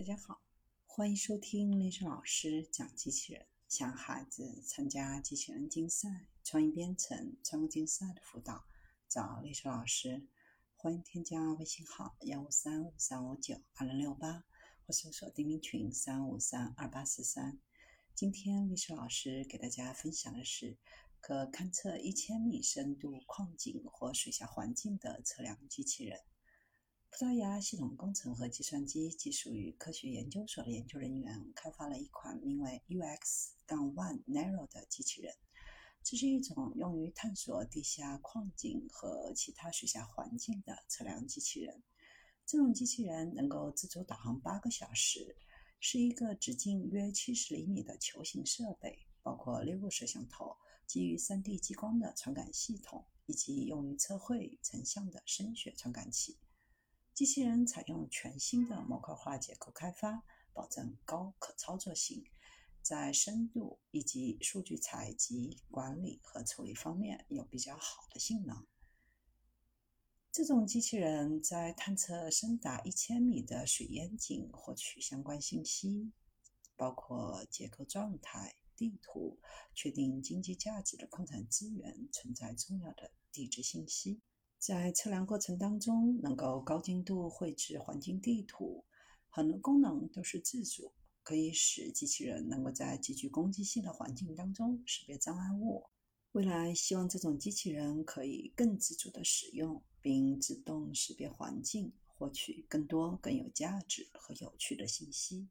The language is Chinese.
大家好，欢迎收听丽莎老师讲机器人。想孩子参加机器人竞赛、创意编程、创客竞赛的辅导，找丽莎老师。欢迎添加微信号幺五三五三五九二零六八，或搜索钉钉群三五三二八四三。今天丽莎老师给大家分享的是可勘测一千米深度矿井或水下环境的测量机器人。葡萄牙系统工程和计算机技术与科学研究所的研究人员开发了一款名为 U X-ONE Narrow 的机器人。这是一种用于探索地下矿井和其他水下环境的测量机器人。这种机器人能够自主导航八个小时，是一个直径约七十厘米的球形设备，包括六个摄像头、基于 3D 激光的传感系统以及用于测绘成像的声学传感器。机器人采用全新的模块化结构开发，保证高可操作性，在深度以及数据采集、管理和处理方面有比较好的性能。这种机器人在探测深达一千米的水淹井获取相关信息，包括结构状态、地图、确定经济价值的矿产资源存在重要的地质信息。在测量过程当中，能够高精度绘制环境地图，很多功能都是自主，可以使机器人能够在极具攻击性的环境当中识别障碍物。未来希望这种机器人可以更自主的使用，并自动识别环境，获取更多更有价值和有趣的信息。